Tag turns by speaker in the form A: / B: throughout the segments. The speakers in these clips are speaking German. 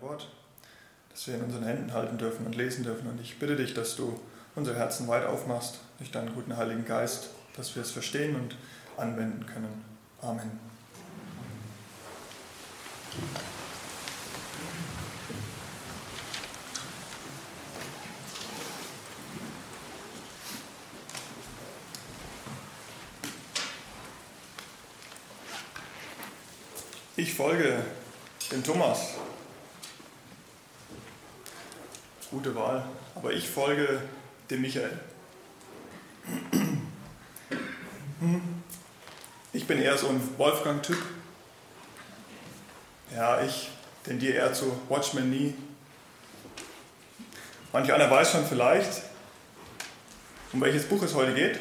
A: Wort, das wir in unseren Händen halten dürfen und lesen dürfen. Und ich bitte dich, dass du unsere Herzen weit aufmachst durch deinen guten Heiligen Geist, dass wir es verstehen und anwenden können. Amen. Ich folge dem Thomas. Gute Wahl. Aber ich folge dem Michael. Ich bin eher so ein Wolfgang-Typ. Ja, ich tendiere eher zu Watchmen nie. Manch einer weiß schon vielleicht, um welches Buch es heute geht.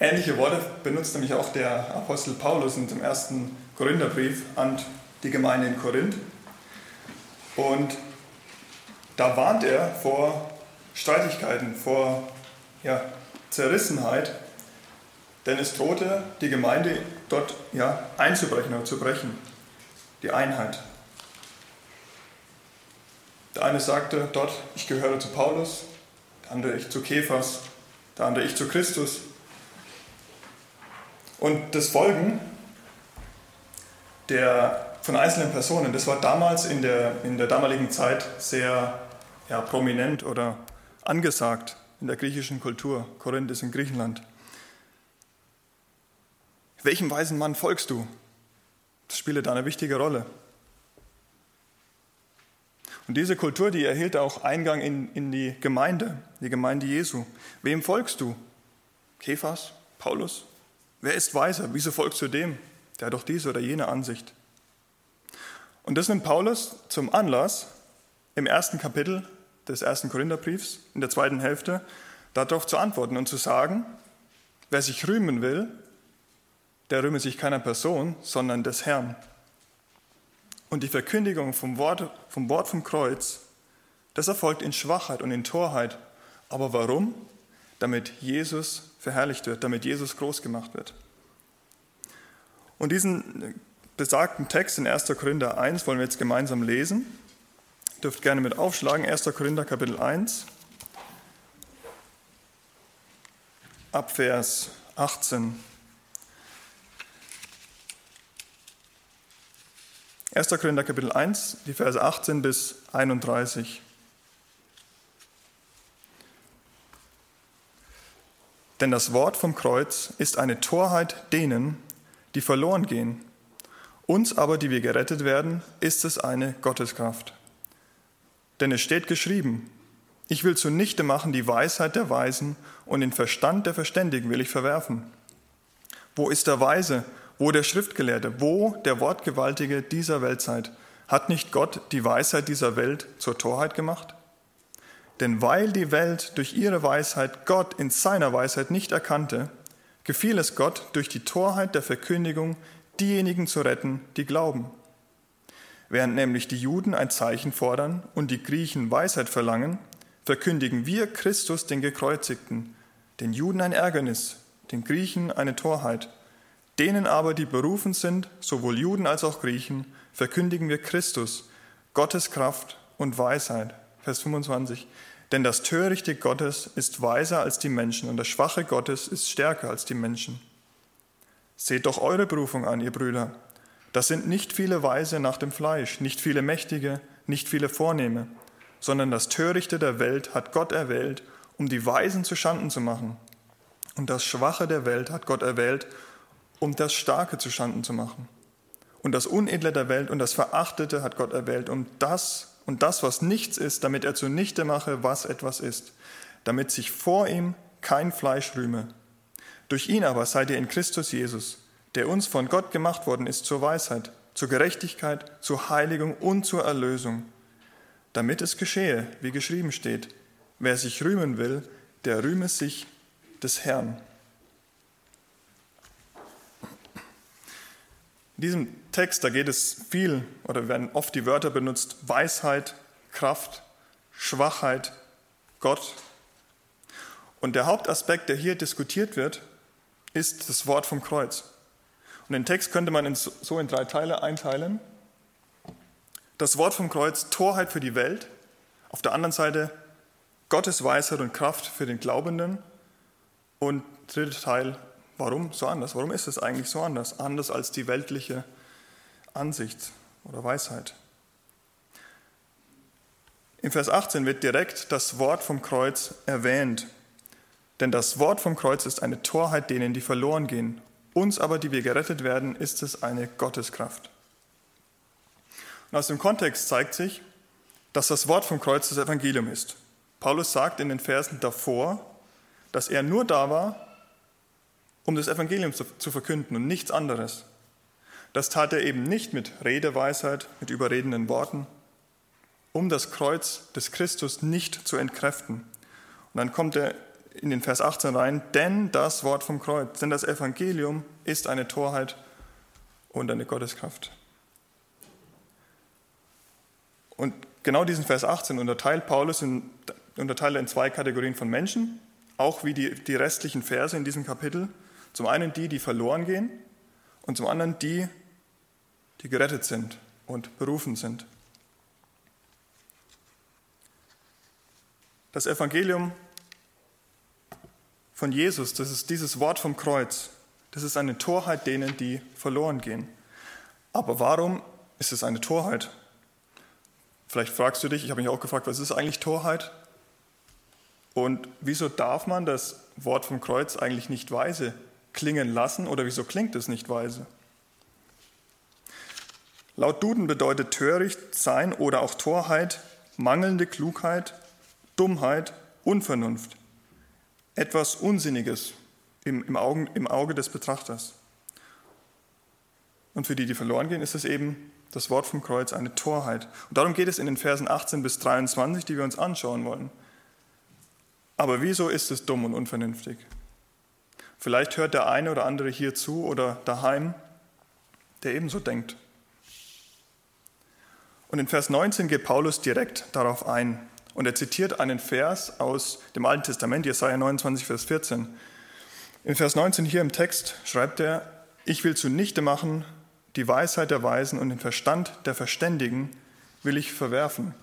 A: Ähnliche Worte benutzt nämlich auch der Apostel Paulus in dem ersten Korintherbrief an die Gemeinde in Korinth. Und da warnt er vor Streitigkeiten, vor ja, Zerrissenheit, denn es drohte die Gemeinde dort ja, einzubrechen oder zu brechen, die Einheit. Der eine sagte dort, ich gehöre zu Paulus, der andere ich zu Kephas, der andere ich zu Christus. Und das Folgen der, von einzelnen Personen, das war damals in der, in der damaligen Zeit sehr ja, prominent oder angesagt in der griechischen Kultur. Korinth ist in Griechenland. Welchem weisen Mann folgst du? Das spielt da eine wichtige Rolle. Und diese Kultur, die erhielt auch Eingang in, in die Gemeinde, die Gemeinde Jesu. Wem folgst du? Kephas? Paulus? Wer ist weiser? Wieso folgst du dem? Der hat doch diese oder jene Ansicht. Und das nimmt Paulus zum Anlass, im ersten Kapitel des ersten Korintherbriefs, in der zweiten Hälfte, darauf zu antworten und zu sagen, wer sich rühmen will, der rühme sich keiner Person, sondern des Herrn. Und die Verkündigung vom Wort, vom Wort vom Kreuz, das erfolgt in Schwachheit und in Torheit. Aber warum? Damit Jesus verherrlicht wird, damit Jesus groß gemacht wird. Und diesen besagten Text in 1. Korinther 1 wollen wir jetzt gemeinsam lesen. Dürft gerne mit aufschlagen, 1. Korinther Kapitel 1, ab Vers 18. 1. Korinther Kapitel 1, die Verse 18 bis 31. Denn das Wort vom Kreuz ist eine Torheit denen, die verloren gehen. Uns aber, die wir gerettet werden, ist es eine Gotteskraft. Denn es steht geschrieben, ich will zunichte machen die Weisheit der Weisen und den Verstand der Verständigen will ich verwerfen. Wo ist der Weise? Wo der Schriftgelehrte? Wo der Wortgewaltige dieser Weltzeit? Hat nicht Gott die Weisheit dieser Welt zur Torheit gemacht? Denn weil die Welt durch ihre Weisheit Gott in seiner Weisheit nicht erkannte, gefiel es Gott, durch die Torheit der Verkündigung diejenigen zu retten, die glauben. Während nämlich die Juden ein Zeichen fordern und die Griechen Weisheit verlangen, verkündigen wir Christus den Gekreuzigten, den Juden ein Ärgernis, den Griechen eine Torheit. Denen aber, die berufen sind, sowohl Juden als auch Griechen, verkündigen wir Christus, Gottes Kraft und Weisheit. Vers 25. Denn das Törichte Gottes ist weiser als die Menschen und das Schwache Gottes ist stärker als die Menschen. Seht doch eure Berufung an, ihr Brüder. Das sind nicht viele Weise nach dem Fleisch, nicht viele Mächtige, nicht viele Vornehme, sondern das Törichte der Welt hat Gott erwählt, um die Weisen zu Schanden zu machen. Und das Schwache der Welt hat Gott erwählt, um das Starke zu Schanden zu machen. Und das Unedle der Welt und das Verachtete hat Gott erwählt, um das und das, was nichts ist, damit er zunichte mache, was etwas ist, damit sich vor ihm kein Fleisch rühme. Durch ihn aber seid ihr in Christus Jesus, der uns von Gott gemacht worden ist zur Weisheit, zur Gerechtigkeit, zur Heiligung und zur Erlösung, damit es geschehe, wie geschrieben steht, wer sich rühmen will, der rühme sich des Herrn. In diesem Text, da geht es viel oder werden oft die Wörter benutzt, Weisheit, Kraft, Schwachheit, Gott. Und der Hauptaspekt, der hier diskutiert wird, ist das Wort vom Kreuz. Und den Text könnte man in so in drei Teile einteilen. Das Wort vom Kreuz, Torheit für die Welt. Auf der anderen Seite Gottes Weisheit und Kraft für den Glaubenden. Und dritter Teil, warum so anders? Warum ist es eigentlich so anders? Anders als die weltliche Ansicht oder Weisheit. Im Vers 18 wird direkt das Wort vom Kreuz erwähnt. Denn das Wort vom Kreuz ist eine Torheit denen, die verloren gehen. Uns aber, die wir gerettet werden, ist es eine Gotteskraft. Und aus dem Kontext zeigt sich, dass das Wort vom Kreuz das Evangelium ist. Paulus sagt in den Versen davor, dass er nur da war, um das Evangelium zu, zu verkünden und nichts anderes. Das tat er eben nicht mit Redeweisheit, mit überredenden Worten, um das Kreuz des Christus nicht zu entkräften. Und dann kommt er in den Vers 18 rein, denn das Wort vom Kreuz, denn das Evangelium ist eine Torheit und eine Gotteskraft. Und genau diesen Vers 18 unterteilt Paulus in, unterteilt in zwei Kategorien von Menschen, auch wie die, die restlichen Verse in diesem Kapitel. Zum einen die, die verloren gehen und zum anderen die, die gerettet sind und berufen sind. Das Evangelium von Jesus, das ist dieses Wort vom Kreuz, das ist eine Torheit denen, die verloren gehen. Aber warum ist es eine Torheit? Vielleicht fragst du dich, ich habe mich auch gefragt, was ist eigentlich Torheit? Und wieso darf man das Wort vom Kreuz eigentlich nicht weise klingen lassen oder wieso klingt es nicht weise? Laut Duden bedeutet töricht sein oder auch Torheit mangelnde Klugheit, Dummheit, Unvernunft, etwas Unsinniges im, im, Augen, im Auge des Betrachters. Und für die, die verloren gehen, ist es eben das Wort vom Kreuz eine Torheit. Und darum geht es in den Versen 18 bis 23, die wir uns anschauen wollen. Aber wieso ist es dumm und unvernünftig? Vielleicht hört der eine oder andere hier zu oder daheim, der ebenso denkt. Und in Vers 19 geht Paulus direkt darauf ein. Und er zitiert einen Vers aus dem Alten Testament, Jesaja 29, Vers 14. In Vers 19 hier im Text schreibt er: Ich will zunichte machen die Weisheit der Weisen und den Verstand der Verständigen will ich verwerfen.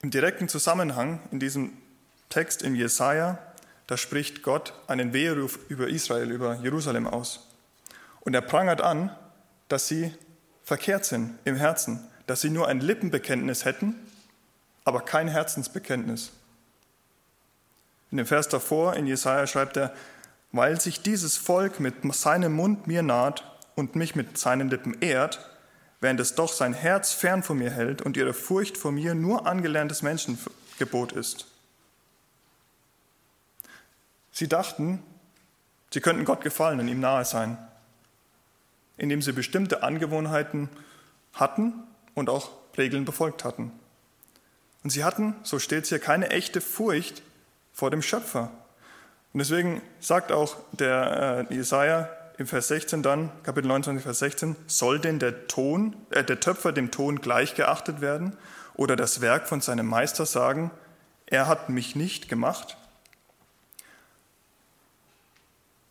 A: Im direkten Zusammenhang in diesem Text in Jesaja, da spricht Gott einen Weheruf über Israel, über Jerusalem aus. Und er prangert an, dass sie verkehrt sind im Herzen, dass sie nur ein Lippenbekenntnis hätten, aber kein Herzensbekenntnis. In dem Vers davor in Jesaja schreibt er, weil sich dieses Volk mit seinem Mund mir naht und mich mit seinen Lippen ehrt, während es doch sein Herz fern von mir hält und ihre Furcht vor mir nur angelerntes Menschengebot ist. Sie dachten, sie könnten Gott gefallen und ihm nahe sein, indem sie bestimmte Angewohnheiten hatten und auch Regeln befolgt hatten. Und sie hatten, so steht es hier, keine echte Furcht vor dem Schöpfer. Und deswegen sagt auch der äh, Jesaja, im Vers 16 dann, Kapitel 29, Vers 16, soll denn der Ton, äh, der Töpfer dem Ton gleichgeachtet werden oder das Werk von seinem Meister sagen, er hat mich nicht gemacht?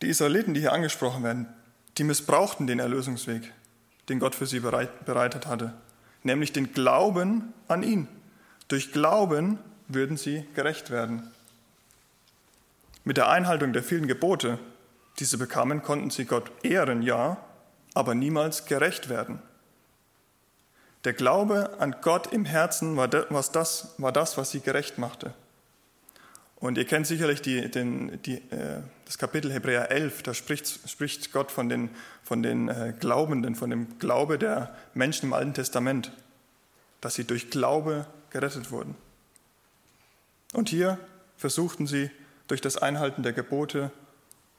A: Die Israeliten, die hier angesprochen werden, die missbrauchten den Erlösungsweg, den Gott für sie bereitet hatte, nämlich den Glauben an ihn. Durch Glauben würden sie gerecht werden. Mit der Einhaltung der vielen Gebote die sie bekamen, konnten sie Gott ehren, ja, aber niemals gerecht werden. Der Glaube an Gott im Herzen war das, war das was sie gerecht machte. Und ihr kennt sicherlich die, den, die, äh, das Kapitel Hebräer 11, da spricht, spricht Gott von den, von den äh, Glaubenden, von dem Glaube der Menschen im Alten Testament, dass sie durch Glaube gerettet wurden. Und hier versuchten sie durch das Einhalten der Gebote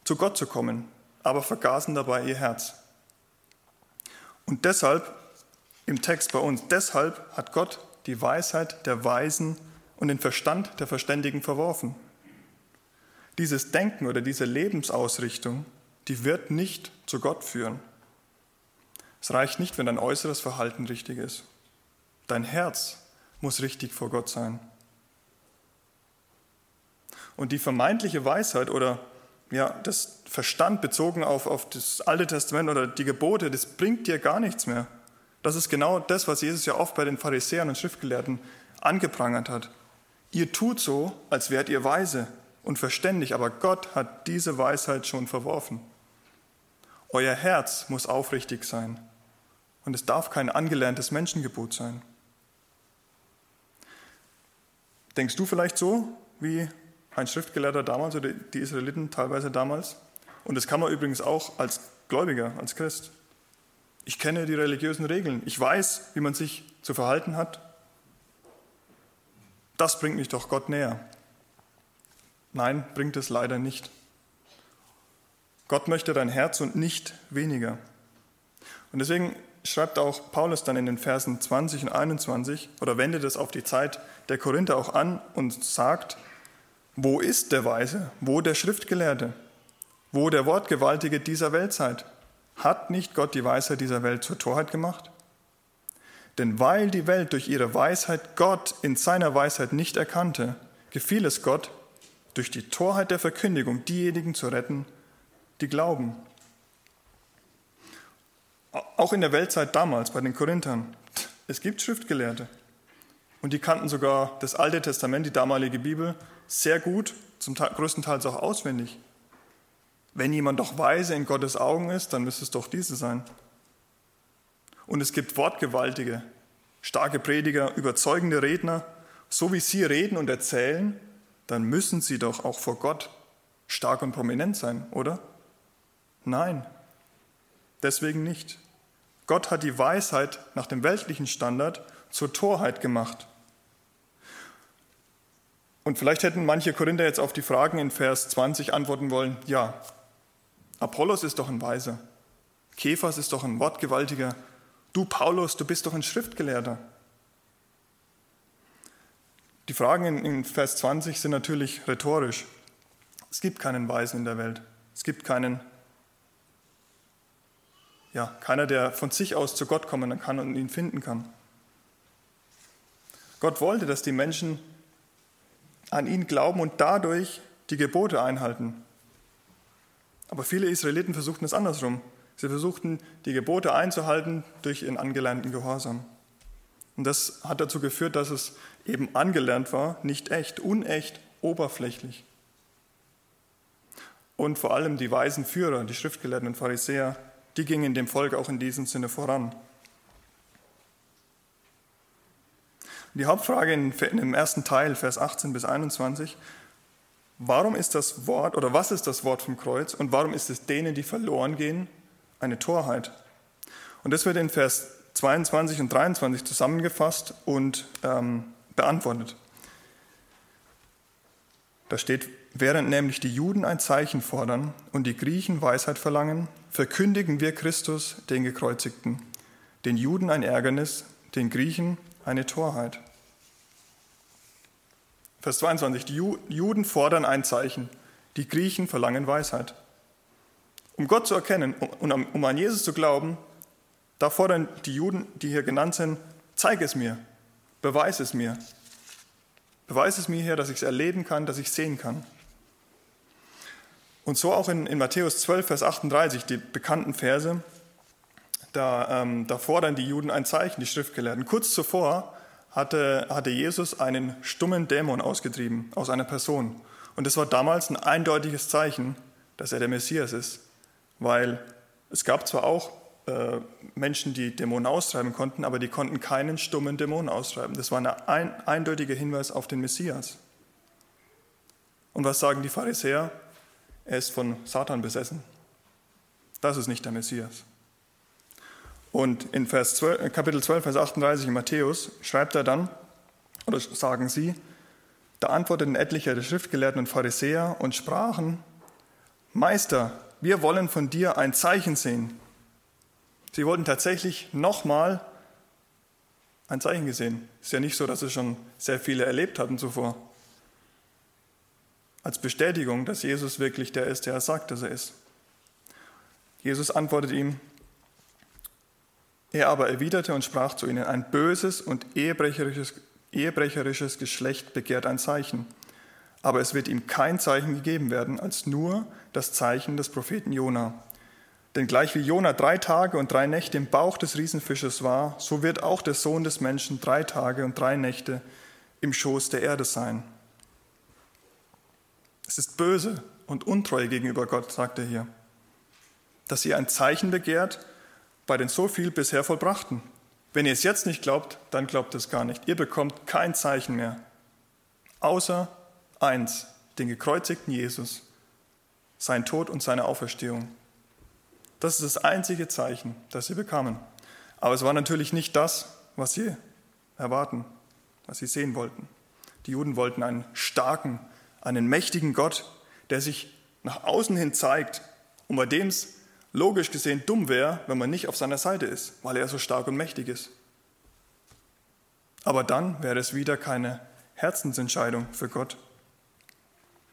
A: zu Gott zu kommen, aber vergaßen dabei ihr Herz. Und deshalb, im Text bei uns, deshalb hat Gott die Weisheit der Weisen und den Verstand der Verständigen verworfen. Dieses Denken oder diese Lebensausrichtung, die wird nicht zu Gott führen. Es reicht nicht, wenn dein äußeres Verhalten richtig ist. Dein Herz muss richtig vor Gott sein. Und die vermeintliche Weisheit oder ja, das Verstand bezogen auf, auf das Alte Testament oder die Gebote, das bringt dir gar nichts mehr. Das ist genau das, was Jesus ja oft bei den Pharisäern und Schriftgelehrten angeprangert hat. Ihr tut so, als wärt ihr weise und verständig, aber Gott hat diese Weisheit schon verworfen. Euer Herz muss aufrichtig sein und es darf kein angelerntes Menschengebot sein. Denkst du vielleicht so, wie ein Schriftgelehrter damals oder die Israeliten teilweise damals? Und das kann man übrigens auch als Gläubiger, als Christ. Ich kenne die religiösen Regeln. Ich weiß, wie man sich zu verhalten hat. Das bringt mich doch Gott näher. Nein, bringt es leider nicht. Gott möchte dein Herz und nicht weniger. Und deswegen schreibt auch Paulus dann in den Versen 20 und 21 oder wendet es auf die Zeit der Korinther auch an und sagt, wo ist der Weise, wo der Schriftgelehrte, wo der Wortgewaltige dieser Weltzeit? Hat nicht Gott die Weisheit dieser Welt zur Torheit gemacht? Denn weil die Welt durch ihre Weisheit Gott in seiner Weisheit nicht erkannte, gefiel es Gott, durch die Torheit der Verkündigung diejenigen zu retten, die glauben. Auch in der Weltzeit damals bei den Korinthern. Es gibt Schriftgelehrte. Und die kannten sogar das Alte Testament, die damalige Bibel, sehr gut, zum größten Teil auch auswendig. Wenn jemand doch weise in Gottes Augen ist, dann müsste es doch diese sein. Und es gibt wortgewaltige, starke Prediger, überzeugende Redner. So wie sie reden und erzählen, dann müssen sie doch auch vor Gott stark und prominent sein, oder? Nein, deswegen nicht. Gott hat die Weisheit nach dem weltlichen Standard zur Torheit gemacht. Und vielleicht hätten manche Korinther jetzt auf die Fragen in Vers 20 antworten wollen, ja, Apollos ist doch ein Weiser, Kephas ist doch ein Wortgewaltiger, du Paulus, du bist doch ein Schriftgelehrter. Die Fragen in Vers 20 sind natürlich rhetorisch. Es gibt keinen Weisen in der Welt. Es gibt keinen ja, keiner, der von sich aus zu Gott kommen kann und ihn finden kann. Gott wollte, dass die Menschen an ihn glauben und dadurch die Gebote einhalten. Aber viele Israeliten versuchten es andersrum. Sie versuchten, die Gebote einzuhalten durch ihren angelernten Gehorsam. Und das hat dazu geführt, dass es eben angelernt war, nicht echt, unecht, oberflächlich. Und vor allem die weisen Führer, die Schriftgelehrten und Pharisäer, die gingen dem Volk auch in diesem Sinne voran. Die Hauptfrage in dem ersten Teil, Vers 18 bis 21, warum ist das Wort oder was ist das Wort vom Kreuz und warum ist es denen, die verloren gehen, eine Torheit? Und das wird in Vers 22 und 23 zusammengefasst und ähm, beantwortet. Da steht, während nämlich die Juden ein Zeichen fordern und die Griechen Weisheit verlangen, verkündigen wir Christus, den Gekreuzigten, den Juden ein Ärgernis, den Griechen eine Torheit. Vers 22, die Juden fordern ein Zeichen, die Griechen verlangen Weisheit. Um Gott zu erkennen und um an Jesus zu glauben, da fordern die Juden, die hier genannt sind, zeig es mir, beweis es mir. Beweis es mir hier, dass ich es erleben kann, dass ich sehen kann. Und so auch in, in Matthäus 12, Vers 38, die bekannten Verse, da, ähm, da fordern die Juden ein Zeichen, die Schriftgelehrten. Kurz zuvor hatte, hatte Jesus einen stummen Dämon ausgetrieben aus einer Person. Und das war damals ein eindeutiges Zeichen, dass er der Messias ist. Weil es gab zwar auch äh, Menschen, die Dämonen austreiben konnten, aber die konnten keinen stummen Dämon austreiben. Das war ein, ein eindeutiger Hinweis auf den Messias. Und was sagen die Pharisäer? er ist von Satan besessen. Das ist nicht der Messias. Und in Vers 12, äh, Kapitel 12, Vers 38 in Matthäus schreibt er dann, oder sagen sie, da antworteten etliche der Schriftgelehrten und Pharisäer und sprachen, Meister, wir wollen von dir ein Zeichen sehen. Sie wollten tatsächlich nochmal ein Zeichen gesehen. Ist ja nicht so, dass sie schon sehr viele erlebt hatten zuvor als Bestätigung, dass Jesus wirklich der ist, der er sagt, dass er ist. Jesus antwortet ihm, er aber erwiderte und sprach zu ihnen, ein böses und ehebrecherisches, ehebrecherisches Geschlecht begehrt ein Zeichen, aber es wird ihm kein Zeichen gegeben werden, als nur das Zeichen des Propheten Jona. Denn gleich wie Jona drei Tage und drei Nächte im Bauch des Riesenfisches war, so wird auch der Sohn des Menschen drei Tage und drei Nächte im Schoß der Erde sein. Es ist böse und untreu gegenüber Gott, sagt er hier, dass ihr ein Zeichen begehrt bei den so viel bisher vollbrachten. Wenn ihr es jetzt nicht glaubt, dann glaubt es gar nicht. Ihr bekommt kein Zeichen mehr, außer eins, den gekreuzigten Jesus, sein Tod und seine Auferstehung. Das ist das einzige Zeichen, das sie bekamen. Aber es war natürlich nicht das, was sie erwarten, was sie sehen wollten. Die Juden wollten einen starken, einen mächtigen Gott, der sich nach außen hin zeigt und bei dem es logisch gesehen dumm wäre, wenn man nicht auf seiner Seite ist, weil er so stark und mächtig ist. Aber dann wäre es wieder keine Herzensentscheidung für Gott,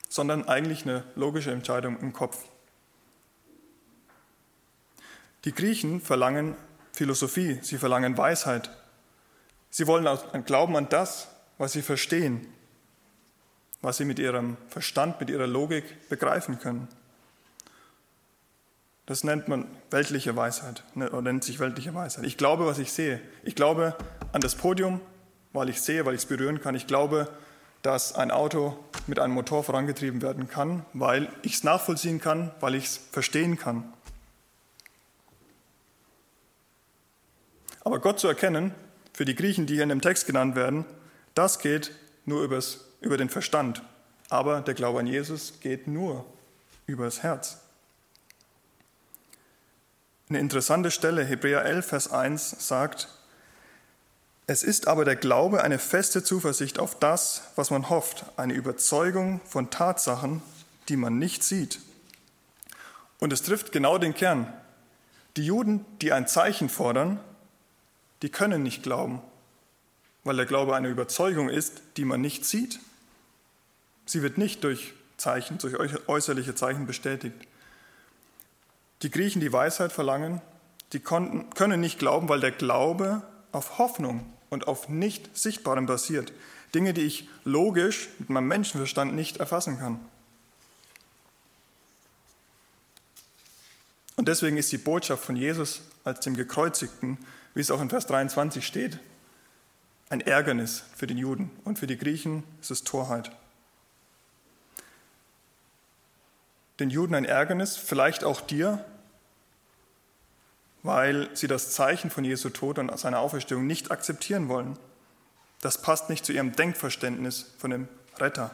A: sondern eigentlich eine logische Entscheidung im Kopf. Die Griechen verlangen Philosophie, sie verlangen Weisheit. Sie wollen Glauben an das, was sie verstehen, was sie mit ihrem Verstand, mit ihrer Logik begreifen können. Das nennt man weltliche Weisheit, ne, oder nennt sich weltliche Weisheit. Ich glaube, was ich sehe. Ich glaube an das Podium, weil ich sehe, weil ich es berühren kann. Ich glaube, dass ein Auto mit einem Motor vorangetrieben werden kann, weil ich es nachvollziehen kann, weil ich es verstehen kann. Aber Gott zu erkennen, für die Griechen, die hier in dem Text genannt werden, das geht nur übers, über den Verstand. Aber der Glaube an Jesus geht nur übers Herz. Eine interessante Stelle, Hebräer 11, Vers 1 sagt, es ist aber der Glaube eine feste Zuversicht auf das, was man hofft, eine Überzeugung von Tatsachen, die man nicht sieht. Und es trifft genau den Kern. Die Juden, die ein Zeichen fordern, die können nicht glauben, weil der Glaube eine Überzeugung ist, die man nicht sieht. Sie wird nicht durch Zeichen, durch äußerliche Zeichen bestätigt. Die Griechen, die Weisheit verlangen, die konnten, können nicht glauben, weil der Glaube auf Hoffnung und auf nicht Sichtbarem basiert. Dinge, die ich logisch mit meinem Menschenverstand nicht erfassen kann. Und deswegen ist die Botschaft von Jesus als dem Gekreuzigten wie es auch in Vers 23 steht, ein Ärgernis für den Juden und für die Griechen ist es Torheit. Den Juden ein Ärgernis, vielleicht auch dir, weil sie das Zeichen von Jesu Tod und seiner Auferstehung nicht akzeptieren wollen. Das passt nicht zu ihrem Denkverständnis von dem Retter.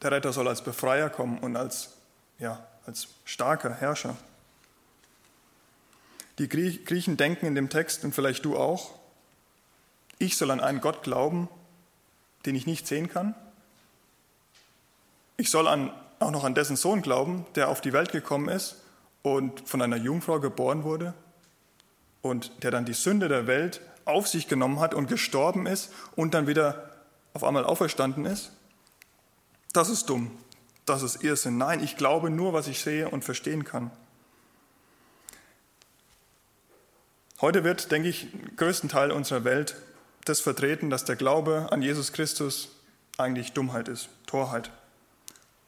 A: Der Retter soll als Befreier kommen und als, ja, als starker Herrscher. Die Griechen denken in dem Text, und vielleicht du auch, ich soll an einen Gott glauben, den ich nicht sehen kann. Ich soll an, auch noch an dessen Sohn glauben, der auf die Welt gekommen ist und von einer Jungfrau geboren wurde und der dann die Sünde der Welt auf sich genommen hat und gestorben ist und dann wieder auf einmal auferstanden ist. Das ist dumm. Das ist Irrsinn. Nein, ich glaube nur, was ich sehe und verstehen kann. Heute wird, denke ich, größten Teil unserer Welt das vertreten, dass der Glaube an Jesus Christus eigentlich Dummheit ist, Torheit.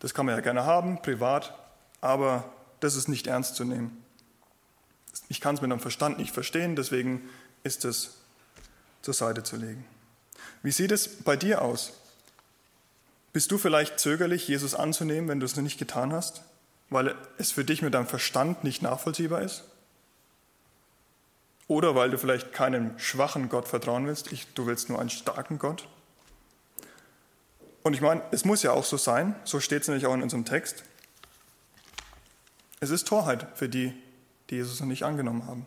A: Das kann man ja gerne haben, privat, aber das ist nicht ernst zu nehmen. Ich kann es mit einem Verstand nicht verstehen, deswegen ist es zur Seite zu legen. Wie sieht es bei dir aus? Bist du vielleicht zögerlich, Jesus anzunehmen, wenn du es noch nicht getan hast, weil es für dich mit deinem Verstand nicht nachvollziehbar ist? Oder weil du vielleicht keinem schwachen Gott vertrauen willst, ich, du willst nur einen starken Gott. Und ich meine, es muss ja auch so sein, so steht es nämlich auch in unserem Text. Es ist Torheit für die, die Jesus noch nicht angenommen haben.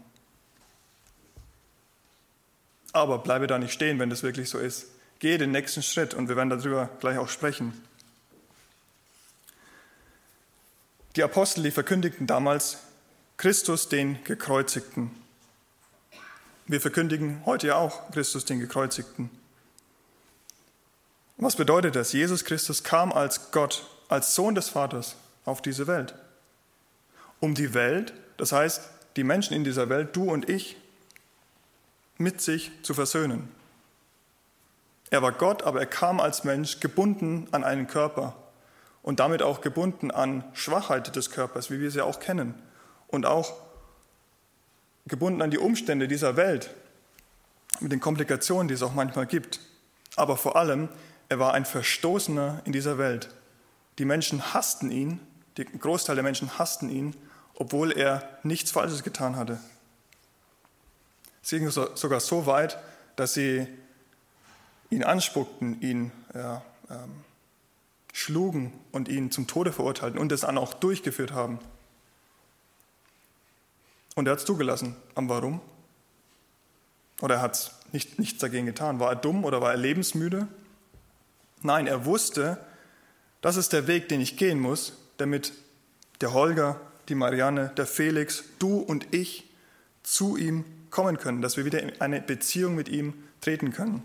A: Aber bleibe da nicht stehen, wenn das wirklich so ist. Gehe den nächsten Schritt und wir werden darüber gleich auch sprechen. Die Apostel, die verkündigten damals Christus den Gekreuzigten. Wir verkündigen heute ja auch Christus den Gekreuzigten. Was bedeutet das? Jesus Christus kam als Gott, als Sohn des Vaters auf diese Welt. Um die Welt, das heißt die Menschen in dieser Welt, du und ich, mit sich zu versöhnen. Er war Gott, aber er kam als Mensch gebunden an einen Körper und damit auch gebunden an Schwachheit des Körpers, wie wir sie auch kennen. und auch gebunden an die Umstände dieser Welt, mit den Komplikationen, die es auch manchmal gibt. Aber vor allem, er war ein Verstoßener in dieser Welt. Die Menschen hassten ihn, der Großteil der Menschen hassten ihn, obwohl er nichts Falsches getan hatte. Es ging sogar so weit, dass sie ihn anspuckten, ihn ja, ähm, schlugen und ihn zum Tode verurteilten und es dann auch durchgeführt haben. Und er hat es zugelassen. Aber warum? Oder er hat nicht, nichts dagegen getan. War er dumm oder war er lebensmüde? Nein, er wusste, das ist der Weg, den ich gehen muss, damit der Holger, die Marianne, der Felix, du und ich zu ihm kommen können, dass wir wieder in eine Beziehung mit ihm treten können.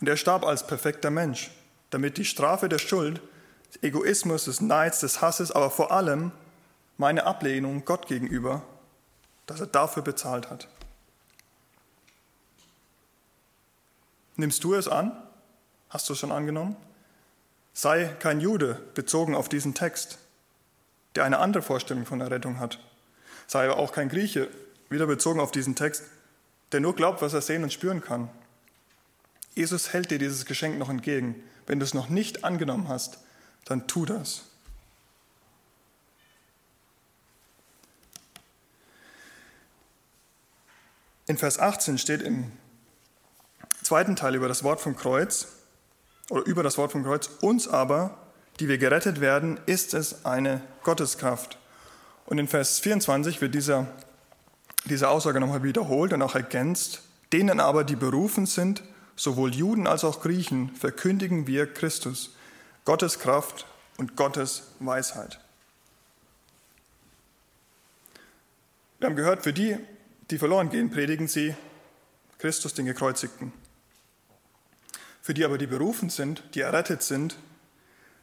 A: Und er starb als perfekter Mensch, damit die Strafe der Schuld, des Egoismus, des Neids, des Hasses, aber vor allem meine Ablehnung Gott gegenüber, dass er dafür bezahlt hat. Nimmst du es an? Hast du es schon angenommen? Sei kein Jude bezogen auf diesen Text, der eine andere Vorstellung von der Rettung hat. Sei aber auch kein Grieche, wieder bezogen auf diesen Text, der nur glaubt, was er sehen und spüren kann. Jesus hält dir dieses Geschenk noch entgegen. Wenn du es noch nicht angenommen hast, dann tu das. In Vers 18 steht im zweiten Teil über das Wort vom Kreuz oder über das Wort vom Kreuz, uns aber, die wir gerettet werden, ist es eine Gotteskraft. Und in Vers 24 wird dieser, diese Aussage nochmal wiederholt und auch ergänzt, denen aber, die berufen sind, sowohl Juden als auch Griechen, verkündigen wir Christus, Gottes Kraft und Gottes Weisheit. Wir haben gehört, für die, die verloren gehen, predigen sie Christus, den Gekreuzigten. Für die aber, die berufen sind, die errettet sind,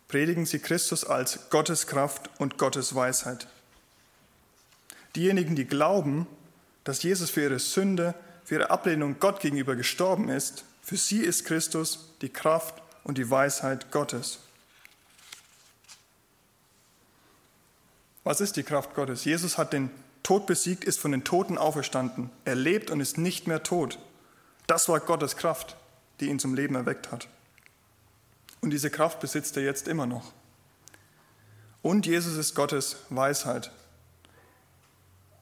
A: predigen sie Christus als Gottes Kraft und Gottes Weisheit. Diejenigen, die glauben, dass Jesus für ihre Sünde, für ihre Ablehnung Gott gegenüber gestorben ist, für sie ist Christus die Kraft und die Weisheit Gottes. Was ist die Kraft Gottes? Jesus hat den Tod besiegt, ist von den Toten auferstanden. Er lebt und ist nicht mehr tot. Das war Gottes Kraft, die ihn zum Leben erweckt hat. Und diese Kraft besitzt er jetzt immer noch. Und Jesus ist Gottes Weisheit.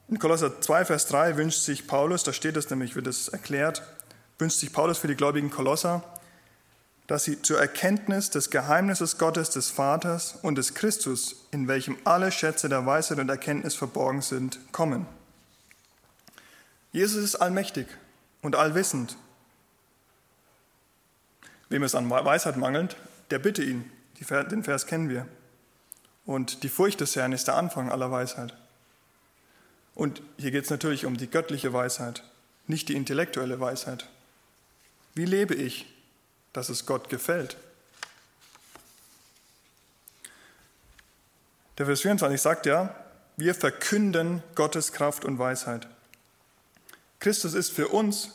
A: In Kolosser 2, Vers 3 wünscht sich Paulus, da steht es nämlich, wird es erklärt, wünscht sich Paulus für die gläubigen Kolosser, dass sie zur Erkenntnis des Geheimnisses Gottes des Vaters und des Christus, in welchem alle Schätze der Weisheit und Erkenntnis verborgen sind, kommen. Jesus ist allmächtig und allwissend. Wem es an Weisheit mangelt, der bitte ihn. Den Vers kennen wir. Und die Furcht des Herrn ist der Anfang aller Weisheit. Und hier geht es natürlich um die göttliche Weisheit, nicht die intellektuelle Weisheit. Wie lebe ich, dass es Gott gefällt? Der Vers 24 sagt ja, wir verkünden Gottes Kraft und Weisheit. Christus ist für uns,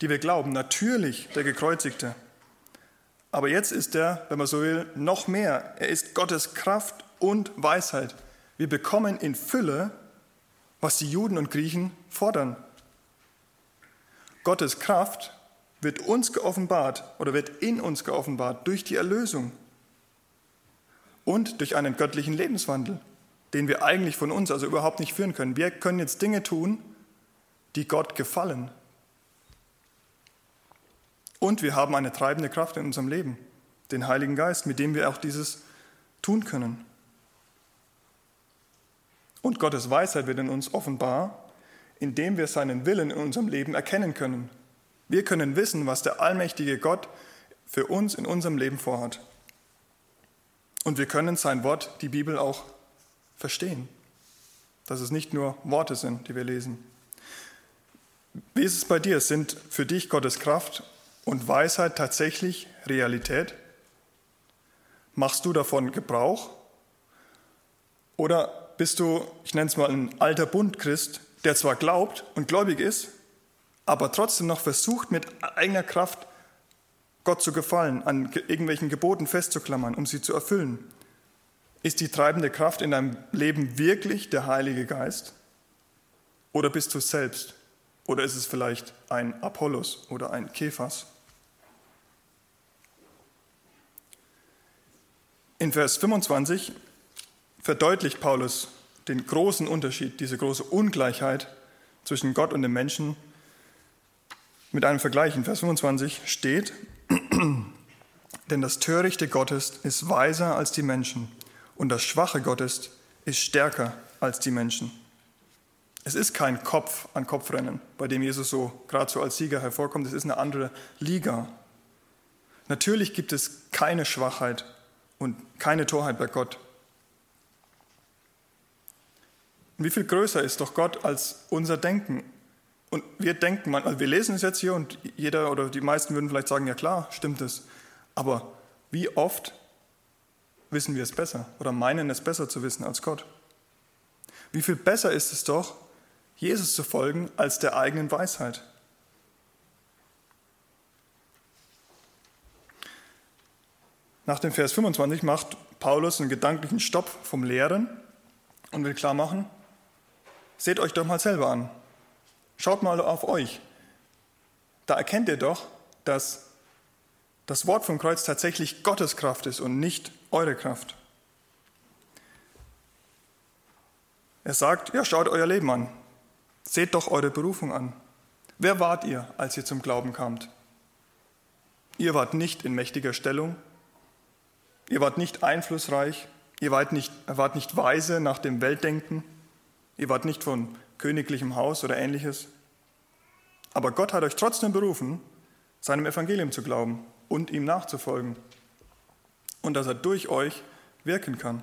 A: die wir glauben, natürlich der Gekreuzigte. Aber jetzt ist er, wenn man so will, noch mehr. Er ist Gottes Kraft und Weisheit. Wir bekommen in Fülle, was die Juden und Griechen fordern. Gottes Kraft wird uns geoffenbart oder wird in uns geoffenbart durch die Erlösung und durch einen göttlichen Lebenswandel, den wir eigentlich von uns also überhaupt nicht führen können. Wir können jetzt Dinge tun, die Gott gefallen. Und wir haben eine treibende Kraft in unserem Leben, den Heiligen Geist, mit dem wir auch dieses tun können. Und Gottes Weisheit wird in uns offenbar, indem wir seinen Willen in unserem Leben erkennen können wir können wissen, was der allmächtige Gott für uns in unserem Leben vorhat. Und wir können sein Wort, die Bibel, auch verstehen. Dass es nicht nur Worte sind, die wir lesen. Wie ist es bei dir? Sind für dich Gottes Kraft und Weisheit tatsächlich Realität? Machst du davon Gebrauch? Oder bist du, ich nenne es mal, ein alter Bundchrist, der zwar glaubt und gläubig ist, aber trotzdem noch versucht, mit eigener Kraft Gott zu gefallen, an irgendwelchen Geboten festzuklammern, um sie zu erfüllen. Ist die treibende Kraft in deinem Leben wirklich der Heilige Geist? Oder bist du es selbst? Oder ist es vielleicht ein Apollos oder ein Kephas? In Vers 25 verdeutlicht Paulus den großen Unterschied, diese große Ungleichheit zwischen Gott und dem Menschen mit einem Vergleich. In Vers 25 steht, denn das Törichte Gottes ist weiser als die Menschen und das Schwache Gottes ist stärker als die Menschen. Es ist kein Kopf an Kopfrennen, bei dem Jesus so gerade so als Sieger hervorkommt. Es ist eine andere Liga. Natürlich gibt es keine Schwachheit und keine Torheit bei Gott. Wie viel größer ist doch Gott als unser Denken? Und wir denken, also wir lesen es jetzt hier und jeder oder die meisten würden vielleicht sagen, ja klar, stimmt es. Aber wie oft wissen wir es besser oder meinen es besser zu wissen als Gott? Wie viel besser ist es doch, Jesus zu folgen, als der eigenen Weisheit? Nach dem Vers 25 macht Paulus einen gedanklichen Stopp vom Lehren und will klar machen, seht euch doch mal selber an. Schaut mal auf euch. Da erkennt ihr doch, dass das Wort vom Kreuz tatsächlich Gottes Kraft ist und nicht eure Kraft. Er sagt, ja, schaut euer Leben an. Seht doch eure Berufung an. Wer wart ihr, als ihr zum Glauben kamt? Ihr wart nicht in mächtiger Stellung, Ihr wart nicht einflussreich, ihr wart nicht, wart nicht weise nach dem Weltdenken, ihr wart nicht von königlichem Haus oder ähnliches. Aber Gott hat euch trotzdem berufen, seinem Evangelium zu glauben und ihm nachzufolgen und dass er durch euch wirken kann.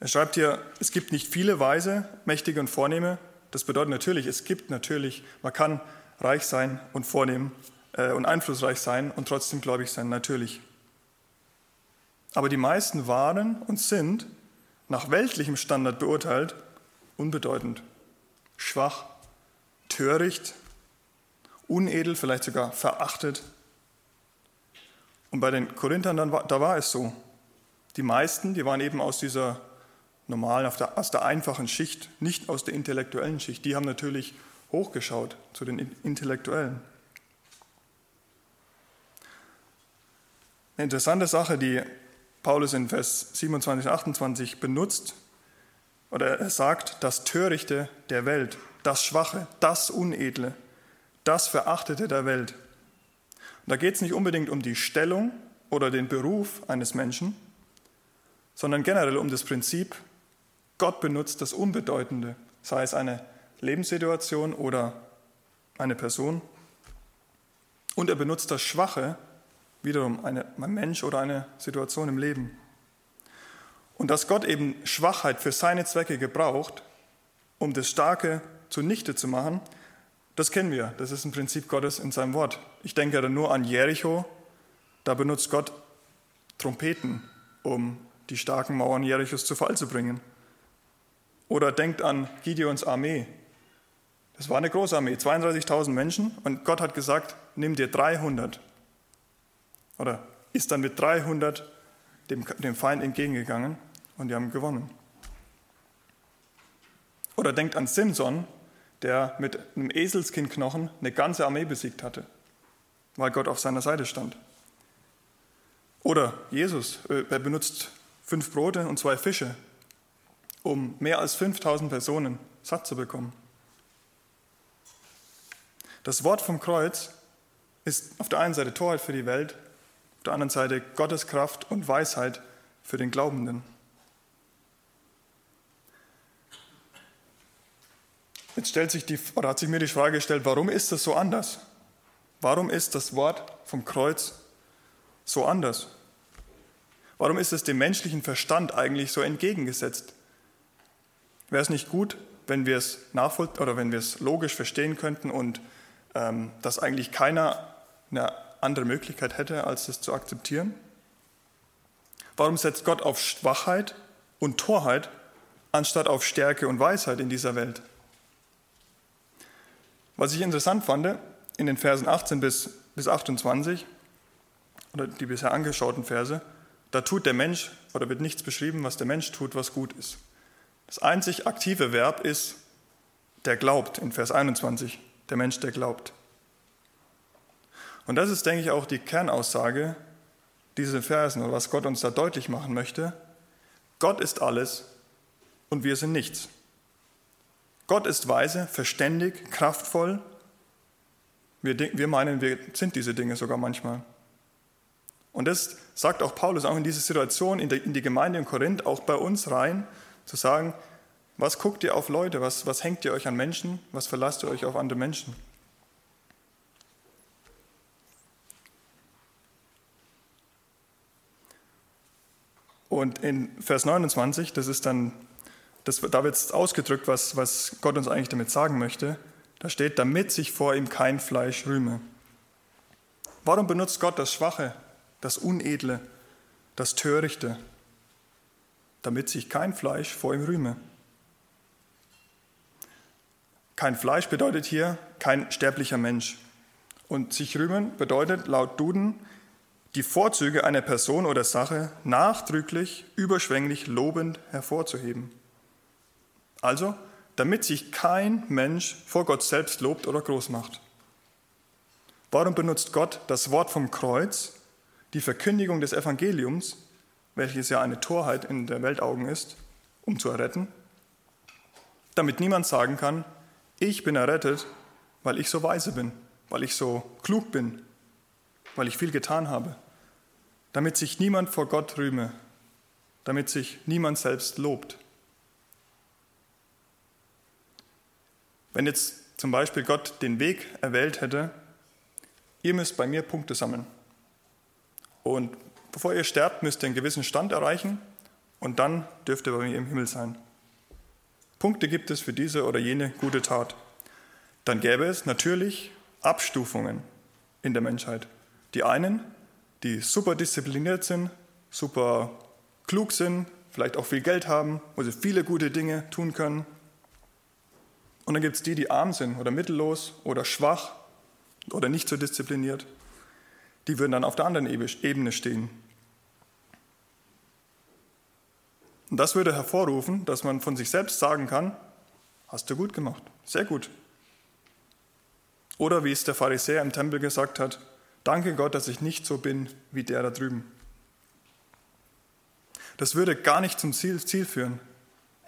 A: Er schreibt hier, es gibt nicht viele Weise, Mächtige und Vornehme. Das bedeutet natürlich, es gibt natürlich, man kann reich sein und vornehm, äh, und einflussreich sein und trotzdem gläubig sein, natürlich. Aber die meisten waren und sind nach weltlichem Standard beurteilt unbedeutend, schwach, töricht, unedel, vielleicht sogar verachtet. Und bei den Korinthern, dann da war es so. Die meisten, die waren eben aus dieser normalen, aus der einfachen Schicht, nicht aus der intellektuellen Schicht. Die haben natürlich hochgeschaut zu den Intellektuellen. Eine interessante Sache, die Paulus in Vers 27 und 28 benutzt, oder er sagt, das Törichte der Welt, das Schwache, das Unedle, das Verachtete der Welt. Und da geht es nicht unbedingt um die Stellung oder den Beruf eines Menschen, sondern generell um das Prinzip, Gott benutzt das Unbedeutende, sei es eine Lebenssituation oder eine Person, und er benutzt das Schwache wiederum eine, ein Mensch oder eine Situation im Leben. Und dass Gott eben Schwachheit für seine Zwecke gebraucht, um das Starke zunichte zu machen, das kennen wir. Das ist ein Prinzip Gottes in seinem Wort. Ich denke da nur an Jericho. Da benutzt Gott Trompeten, um die starken Mauern Jerichos zu Fall zu bringen. Oder denkt an Gideons Armee. Das war eine große Armee, 32.000 Menschen. Und Gott hat gesagt, nimm dir 300 oder ist dann mit 300 dem, dem Feind entgegengegangen und die haben gewonnen. Oder denkt an Simson, der mit einem Eselskindknochen eine ganze Armee besiegt hatte, weil Gott auf seiner Seite stand. Oder Jesus, äh, er benutzt fünf Brote und zwei Fische, um mehr als 5000 Personen satt zu bekommen. Das Wort vom Kreuz ist auf der einen Seite Torheit für die Welt, der anderen Seite Gottes Kraft und Weisheit für den Glaubenden. Jetzt stellt sich die, oder hat sich mir die Frage gestellt, warum ist das so anders? Warum ist das Wort vom Kreuz so anders? Warum ist es dem menschlichen Verstand eigentlich so entgegengesetzt? Wäre es nicht gut, wenn wir es nachvoll oder wenn wir es logisch verstehen könnten und ähm, dass eigentlich keiner eine andere Möglichkeit hätte, als es zu akzeptieren? Warum setzt Gott auf Schwachheit und Torheit anstatt auf Stärke und Weisheit in dieser Welt? Was ich interessant fand, in den Versen 18 bis, bis 28, oder die bisher angeschauten Verse, da tut der Mensch oder wird nichts beschrieben, was der Mensch tut, was gut ist. Das einzig aktive Verb ist, der glaubt in Vers 21, der Mensch, der glaubt. Und das ist, denke ich, auch die Kernaussage dieser Versen oder was Gott uns da deutlich machen möchte. Gott ist alles und wir sind nichts. Gott ist weise, verständig, kraftvoll. Wir, wir meinen, wir sind diese Dinge sogar manchmal. Und das sagt auch Paulus auch in diese Situation, in, die Gemeinde in Korinth, auch bei uns rein, zu sagen, was guckt ihr auf Leute, was, was hängt ihr euch an Menschen, was verlasst ihr euch auf andere Menschen? Und in Vers 29, das ist dann, das, da wird es ausgedrückt, was, was Gott uns eigentlich damit sagen möchte. Da steht, damit sich vor ihm kein Fleisch rühme. Warum benutzt Gott das Schwache, das Unedle, das Törichte? Damit sich kein Fleisch vor ihm rühme. Kein Fleisch bedeutet hier kein sterblicher Mensch. Und sich rühmen bedeutet laut Duden die Vorzüge einer Person oder Sache nachdrücklich, überschwänglich lobend hervorzuheben. Also, damit sich kein Mensch vor Gott selbst lobt oder groß macht. Warum benutzt Gott das Wort vom Kreuz, die Verkündigung des Evangeliums, welches ja eine Torheit in der Weltaugen ist, um zu erretten? Damit niemand sagen kann, ich bin errettet, weil ich so weise bin, weil ich so klug bin, weil ich viel getan habe damit sich niemand vor Gott rühme, damit sich niemand selbst lobt. Wenn jetzt zum Beispiel Gott den Weg erwählt hätte, ihr müsst bei mir Punkte sammeln. Und bevor ihr sterbt, müsst ihr einen gewissen Stand erreichen und dann dürft ihr bei mir im Himmel sein. Punkte gibt es für diese oder jene gute Tat. Dann gäbe es natürlich Abstufungen in der Menschheit. Die einen die super diszipliniert sind, super klug sind, vielleicht auch viel Geld haben, wo sie viele gute Dinge tun können. Und dann gibt es die, die arm sind oder mittellos oder schwach oder nicht so diszipliniert. Die würden dann auf der anderen Ebene stehen. Und das würde hervorrufen, dass man von sich selbst sagen kann, hast du gut gemacht, sehr gut. Oder wie es der Pharisäer im Tempel gesagt hat, Danke Gott, dass ich nicht so bin wie der da drüben. Das würde gar nicht zum Ziel, Ziel führen,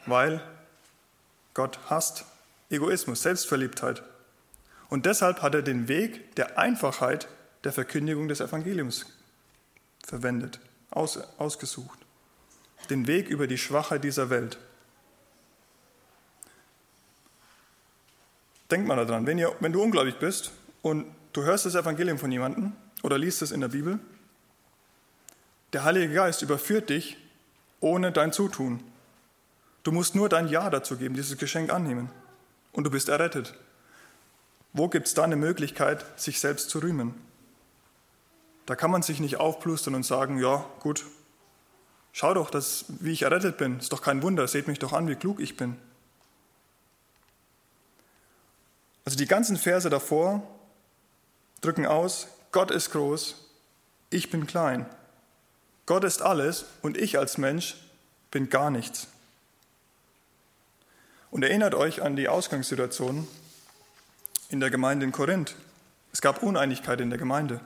A: weil Gott hasst Egoismus, Selbstverliebtheit. Und deshalb hat er den Weg der Einfachheit der Verkündigung des Evangeliums verwendet, aus, ausgesucht. Den Weg über die Schwachheit dieser Welt. Denk mal daran, wenn, ihr, wenn du ungläubig bist und Du hörst das Evangelium von jemandem oder liest es in der Bibel. Der Heilige Geist überführt dich ohne dein Zutun. Du musst nur dein Ja dazu geben, dieses Geschenk annehmen. Und du bist errettet. Wo gibt es da eine Möglichkeit, sich selbst zu rühmen? Da kann man sich nicht aufplustern und sagen, ja gut, schau doch, dass, wie ich errettet bin. Ist doch kein Wunder, seht mich doch an, wie klug ich bin. Also die ganzen Verse davor drücken aus, Gott ist groß, ich bin klein. Gott ist alles und ich als Mensch bin gar nichts. Und erinnert euch an die Ausgangssituation in der Gemeinde in Korinth. Es gab Uneinigkeit in der Gemeinde.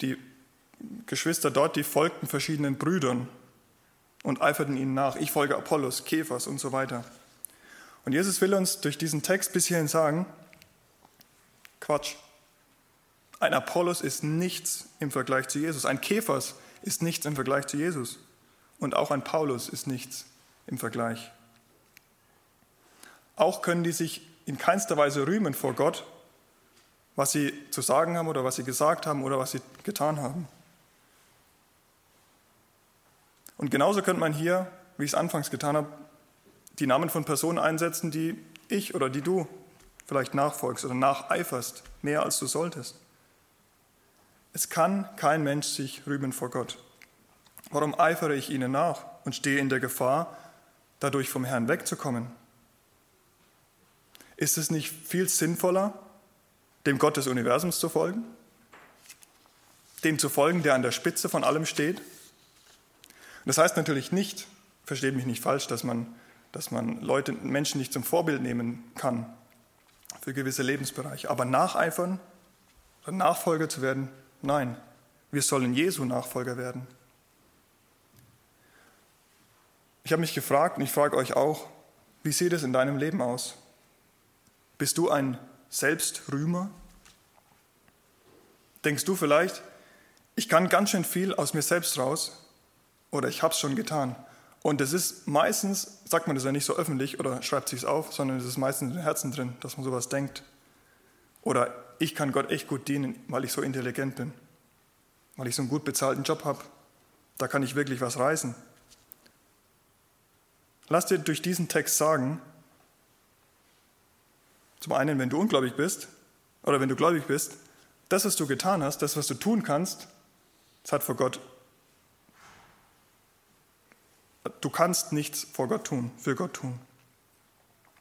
A: Die Geschwister dort, die folgten verschiedenen Brüdern und eiferten ihnen nach. Ich folge Apollos, Kephas und so weiter. Und Jesus will uns durch diesen Text bis hierhin sagen, Quatsch, ein Apollos ist nichts im Vergleich zu Jesus. Ein Kephas ist nichts im Vergleich zu Jesus. Und auch ein Paulus ist nichts im Vergleich. Auch können die sich in keinster Weise rühmen vor Gott, was sie zu sagen haben oder was sie gesagt haben oder was sie getan haben. Und genauso könnte man hier, wie ich es anfangs getan habe, die Namen von Personen einsetzen, die ich oder die du vielleicht nachfolgst oder nacheiferst, mehr als du solltest. Es kann kein Mensch sich rühmen vor Gott. Warum eifere ich ihnen nach und stehe in der Gefahr, dadurch vom Herrn wegzukommen? Ist es nicht viel sinnvoller, dem Gott des Universums zu folgen? dem zu folgen, der an der Spitze von allem steht. Das heißt natürlich nicht, versteht mich nicht falsch, dass man, dass man Leute, Menschen nicht zum Vorbild nehmen kann für gewisse Lebensbereiche. Aber nacheifern, Nachfolger zu werden, nein. Wir sollen Jesu Nachfolger werden. Ich habe mich gefragt und ich frage euch auch, wie sieht es in deinem Leben aus? Bist du ein Selbstrühmer? Denkst du vielleicht, ich kann ganz schön viel aus mir selbst raus oder ich habe es schon getan? Und es ist meistens, sagt man das ja nicht so öffentlich oder schreibt sich es auf, sondern es ist meistens in den Herzen drin, dass man sowas denkt. Oder ich kann Gott echt gut dienen, weil ich so intelligent bin, weil ich so einen gut bezahlten Job habe. Da kann ich wirklich was reißen. Lass dir durch diesen Text sagen, zum einen, wenn du ungläubig bist oder wenn du gläubig bist, das, was du getan hast, das, was du tun kannst, das hat vor Gott Du kannst nichts vor Gott tun, für Gott tun,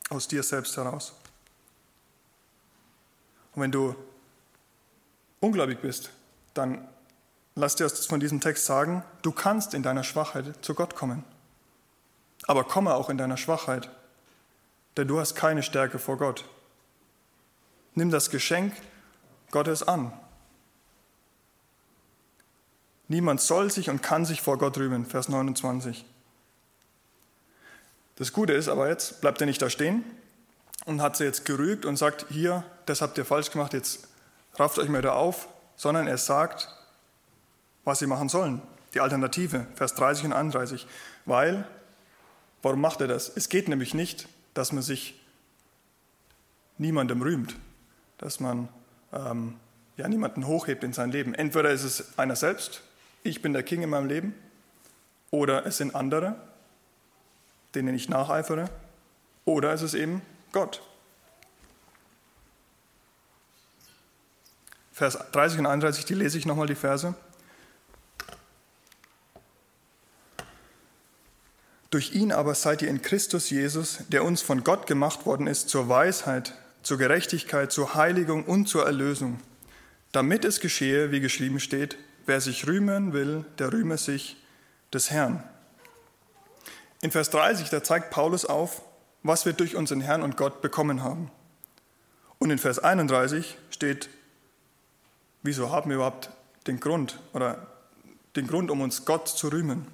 A: aus dir selbst heraus. Und wenn du ungläubig bist, dann lass dir von diesem Text sagen, du kannst in deiner Schwachheit zu Gott kommen. Aber komme auch in deiner Schwachheit, denn du hast keine Stärke vor Gott. Nimm das Geschenk Gottes an. Niemand soll sich und kann sich vor Gott rühmen, Vers 29. Das Gute ist aber jetzt, bleibt er nicht da stehen und hat sie jetzt gerügt und sagt, hier, das habt ihr falsch gemacht, jetzt rafft euch mal da auf, sondern er sagt, was sie machen sollen. Die Alternative, Vers 30 und 31. Weil, warum macht er das? Es geht nämlich nicht, dass man sich niemandem rühmt, dass man ähm, ja, niemanden hochhebt in sein Leben. Entweder ist es einer selbst, ich bin der King in meinem Leben, oder es sind andere, denen ich nacheifere, oder ist es eben Gott. Vers 30 und 31, die lese ich nochmal die Verse. Durch ihn aber seid ihr in Christus Jesus, der uns von Gott gemacht worden ist, zur Weisheit, zur Gerechtigkeit, zur Heiligung und zur Erlösung, damit es geschehe, wie geschrieben steht, wer sich rühmen will, der rühme sich des Herrn. In Vers 30, da zeigt Paulus auf, was wir durch unseren Herrn und Gott bekommen haben. Und in Vers 31 steht, wieso haben wir überhaupt den Grund oder den Grund, um uns Gott zu rühmen.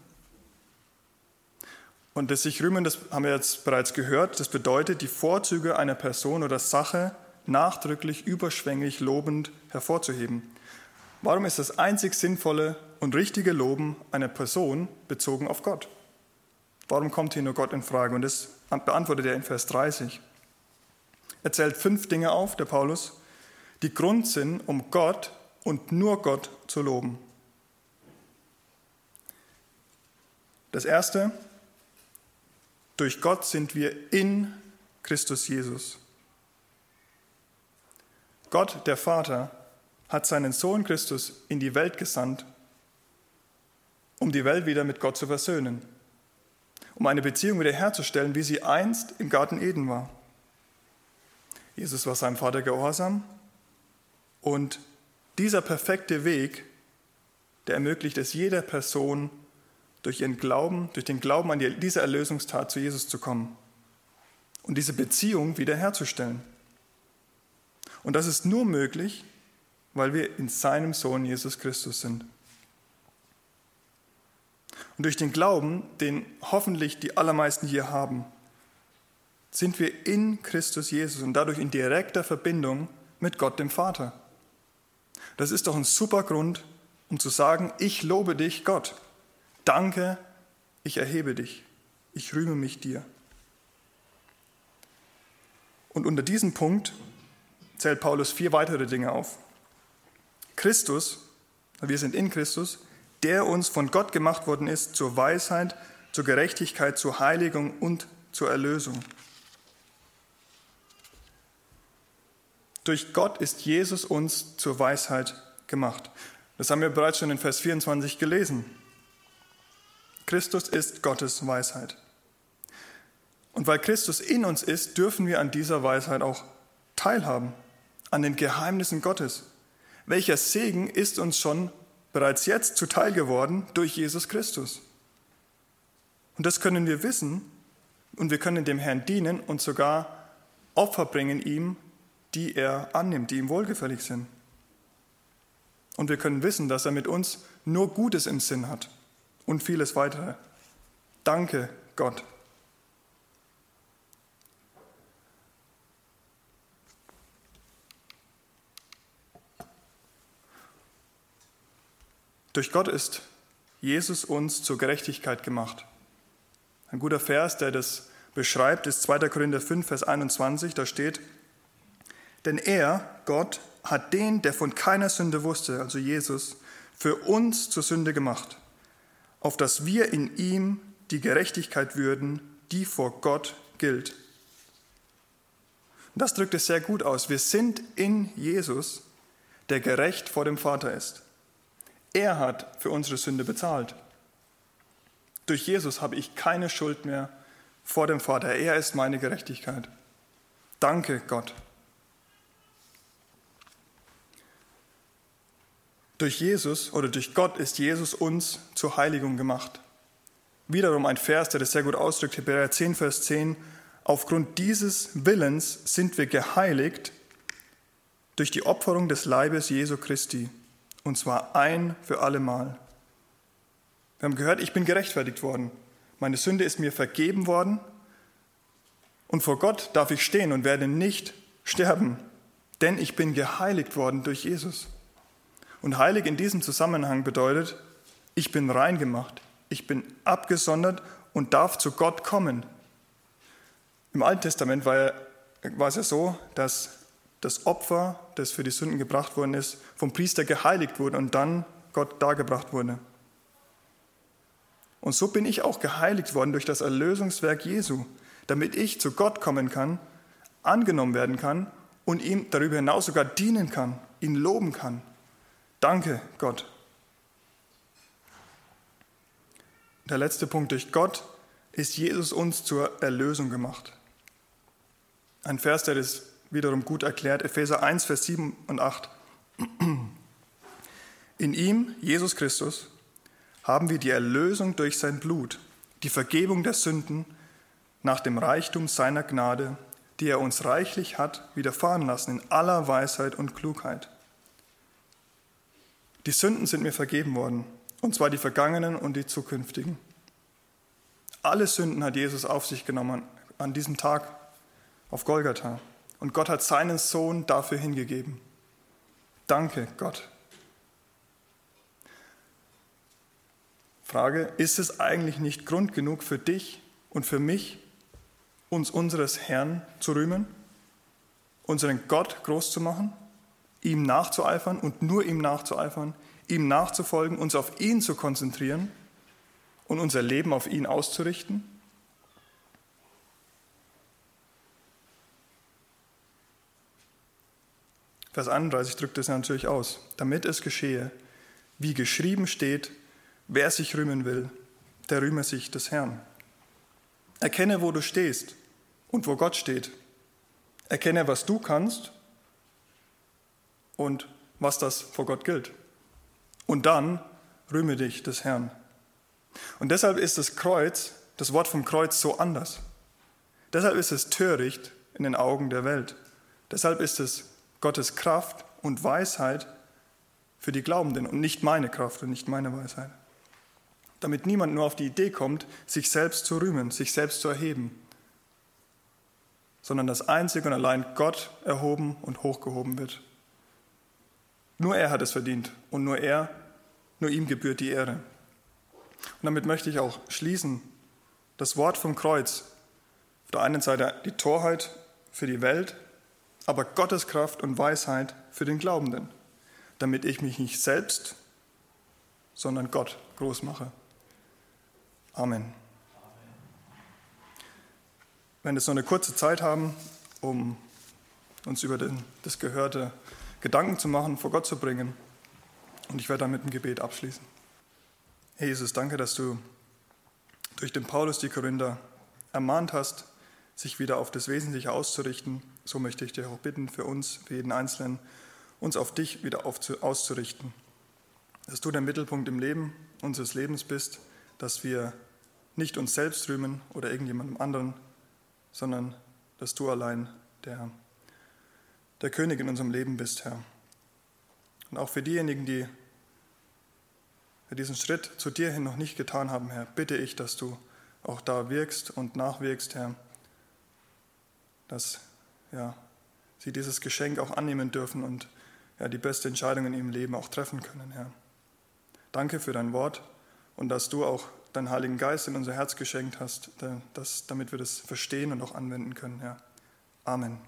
A: Und das sich rühmen, das haben wir jetzt bereits gehört, das bedeutet, die Vorzüge einer Person oder Sache nachdrücklich, überschwänglich, lobend hervorzuheben. Warum ist das einzig sinnvolle und richtige Loben einer Person bezogen auf Gott? Warum kommt hier nur Gott in Frage? Und das beantwortet er in Vers 30. Er zählt fünf Dinge auf, der Paulus, die Grund sind, um Gott und nur Gott zu loben. Das erste, durch Gott sind wir in Christus Jesus. Gott, der Vater, hat seinen Sohn Christus in die Welt gesandt, um die Welt wieder mit Gott zu versöhnen um eine Beziehung wiederherzustellen, wie sie einst im Garten Eden war. Jesus war seinem Vater gehorsam und dieser perfekte Weg, der ermöglicht es jeder Person, durch ihren Glauben, durch den Glauben an diese Erlösungstat zu Jesus zu kommen und diese Beziehung wiederherzustellen. Und das ist nur möglich, weil wir in seinem Sohn Jesus Christus sind. Und durch den Glauben, den hoffentlich die allermeisten hier haben, sind wir in Christus Jesus und dadurch in direkter Verbindung mit Gott dem Vater. Das ist doch ein super Grund, um zu sagen, ich lobe dich, Gott. Danke, ich erhebe dich. Ich rühme mich dir. Und unter diesem Punkt zählt Paulus vier weitere Dinge auf. Christus, wir sind in Christus, der uns von Gott gemacht worden ist zur Weisheit, zur Gerechtigkeit, zur Heiligung und zur Erlösung. Durch Gott ist Jesus uns zur Weisheit gemacht. Das haben wir bereits schon in Vers 24 gelesen. Christus ist Gottes Weisheit. Und weil Christus in uns ist, dürfen wir an dieser Weisheit auch teilhaben, an den Geheimnissen Gottes. Welcher Segen ist uns schon bereits jetzt zuteil geworden durch Jesus Christus. Und das können wir wissen und wir können dem Herrn dienen und sogar Opfer bringen ihm, die er annimmt, die ihm wohlgefällig sind. Und wir können wissen, dass er mit uns nur Gutes im Sinn hat und vieles weitere. Danke Gott. Durch Gott ist Jesus uns zur Gerechtigkeit gemacht. Ein guter Vers, der das beschreibt, ist 2. Korinther 5, Vers 21. Da steht, denn er, Gott, hat den, der von keiner Sünde wusste, also Jesus, für uns zur Sünde gemacht, auf dass wir in ihm die Gerechtigkeit würden, die vor Gott gilt. Das drückt es sehr gut aus. Wir sind in Jesus, der gerecht vor dem Vater ist. Er hat für unsere Sünde bezahlt. Durch Jesus habe ich keine Schuld mehr vor dem Vater. Er ist meine Gerechtigkeit. Danke Gott. Durch Jesus oder durch Gott ist Jesus uns zur Heiligung gemacht. Wiederum ein Vers, der das sehr gut ausdrückt, Hebräer 10, Vers 10. Aufgrund dieses Willens sind wir geheiligt durch die Opferung des Leibes Jesu Christi, und zwar ein für allemal. Wir haben gehört, ich bin gerechtfertigt worden. Meine Sünde ist mir vergeben worden und vor Gott darf ich stehen und werde nicht sterben, denn ich bin geheiligt worden durch Jesus. Und heilig in diesem Zusammenhang bedeutet, ich bin rein gemacht, ich bin abgesondert und darf zu Gott kommen. Im Alten Testament war, war es ja so, dass das Opfer, das für die Sünden gebracht worden ist, vom Priester geheiligt wurde und dann Gott dargebracht wurde. Und so bin ich auch geheiligt worden durch das Erlösungswerk Jesu, damit ich zu Gott kommen kann, angenommen werden kann und ihm darüber hinaus sogar dienen kann, ihn loben kann. Danke, Gott. Der letzte Punkt, durch Gott ist Jesus uns zur Erlösung gemacht. Ein Vers, der das wiederum gut erklärt, Epheser 1, Vers 7 und 8. In ihm, Jesus Christus, haben wir die Erlösung durch sein Blut, die Vergebung der Sünden nach dem Reichtum seiner Gnade, die er uns reichlich hat widerfahren lassen in aller Weisheit und Klugheit. Die Sünden sind mir vergeben worden, und zwar die vergangenen und die zukünftigen. Alle Sünden hat Jesus auf sich genommen an diesem Tag auf Golgatha. Und Gott hat seinen Sohn dafür hingegeben. Danke, Gott. Frage, ist es eigentlich nicht Grund genug für dich und für mich, uns unseres Herrn zu rühmen, unseren Gott groß zu machen? Ihm nachzueifern und nur ihm nachzueifern, ihm nachzufolgen, uns auf ihn zu konzentrieren und unser Leben auf ihn auszurichten? Vers 31 drückt es natürlich aus. Damit es geschehe, wie geschrieben steht, wer sich rühmen will, der rühme sich des Herrn. Erkenne, wo du stehst und wo Gott steht. Erkenne, was du kannst und was das vor Gott gilt. Und dann rühme dich des Herrn. Und deshalb ist das Kreuz, das Wort vom Kreuz so anders. Deshalb ist es töricht in den Augen der Welt. Deshalb ist es Gottes Kraft und Weisheit für die Glaubenden und nicht meine Kraft und nicht meine Weisheit. Damit niemand nur auf die Idee kommt, sich selbst zu rühmen, sich selbst zu erheben, sondern dass einzig und allein Gott erhoben und hochgehoben wird. Nur er hat es verdient und nur er, nur ihm gebührt die Ehre. Und damit möchte ich auch schließen. Das Wort vom Kreuz. Auf der einen Seite die Torheit für die Welt, aber Gottes Kraft und Weisheit für den Glaubenden, damit ich mich nicht selbst, sondern Gott groß mache. Amen. Wenn wir so eine kurze Zeit haben, um uns über den, das Gehörte Gedanken zu machen, vor Gott zu bringen. Und ich werde dann mit dem Gebet abschließen. Herr Jesus, danke, dass du durch den Paulus die Korinther ermahnt hast, sich wieder auf das Wesentliche auszurichten. So möchte ich dich auch bitten, für uns, für jeden Einzelnen, uns auf dich wieder auszurichten. dass du der Mittelpunkt im Leben unseres Lebens bist, dass wir nicht uns selbst rühmen oder irgendjemandem anderen, sondern dass du allein der, der König in unserem Leben bist, Herr. Und auch für diejenigen, die diesen Schritt zu dir hin noch nicht getan haben, Herr, bitte ich, dass du auch da wirkst und nachwirkst, Herr, dass ja, sie dieses Geschenk auch annehmen dürfen und ja, die beste Entscheidung in ihrem Leben auch treffen können, Herr. Danke für dein Wort und dass du auch deinen Heiligen Geist in unser Herz geschenkt hast, dass, damit wir das verstehen und auch anwenden können, Herr. Amen.